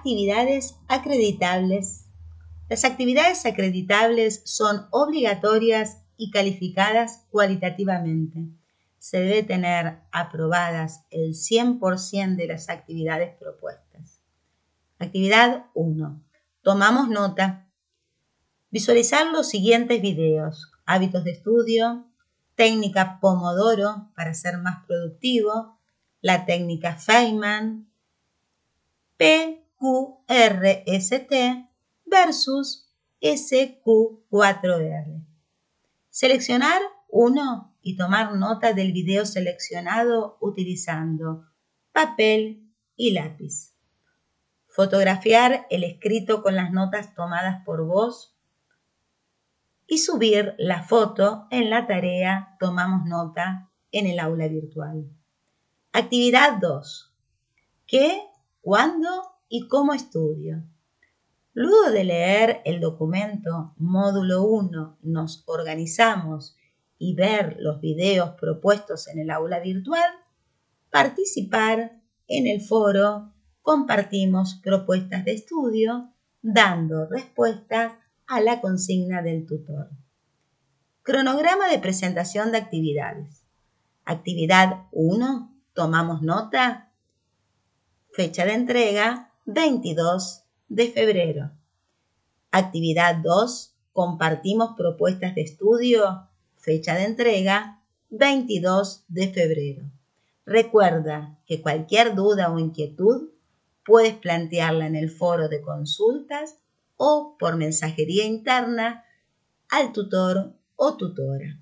Actividades acreditables. Las actividades acreditables son obligatorias y calificadas cualitativamente. Se debe tener aprobadas el 100% de las actividades propuestas. Actividad 1. Tomamos nota. Visualizar los siguientes videos. Hábitos de estudio, técnica Pomodoro para ser más productivo, la técnica Feynman, PQRST versus SQ4R. Seleccionar uno y tomar nota del video seleccionado utilizando papel y lápiz. Fotografiar el escrito con las notas tomadas por vos y subir la foto en la tarea Tomamos nota en el aula virtual. Actividad 2. ¿Qué, cuándo y cómo estudio? Luego de leer el documento módulo 1, nos organizamos y ver los videos propuestos en el aula virtual, participar en el foro, compartimos propuestas de estudio, dando respuestas a la consigna del tutor. Cronograma de presentación de actividades. Actividad 1, tomamos nota. Fecha de entrega 22 de febrero. Actividad 2, compartimos propuestas de estudio. Fecha de entrega 22 de febrero. Recuerda que cualquier duda o inquietud puedes plantearla en el foro de consultas o por mensajería interna al tutor o tutora.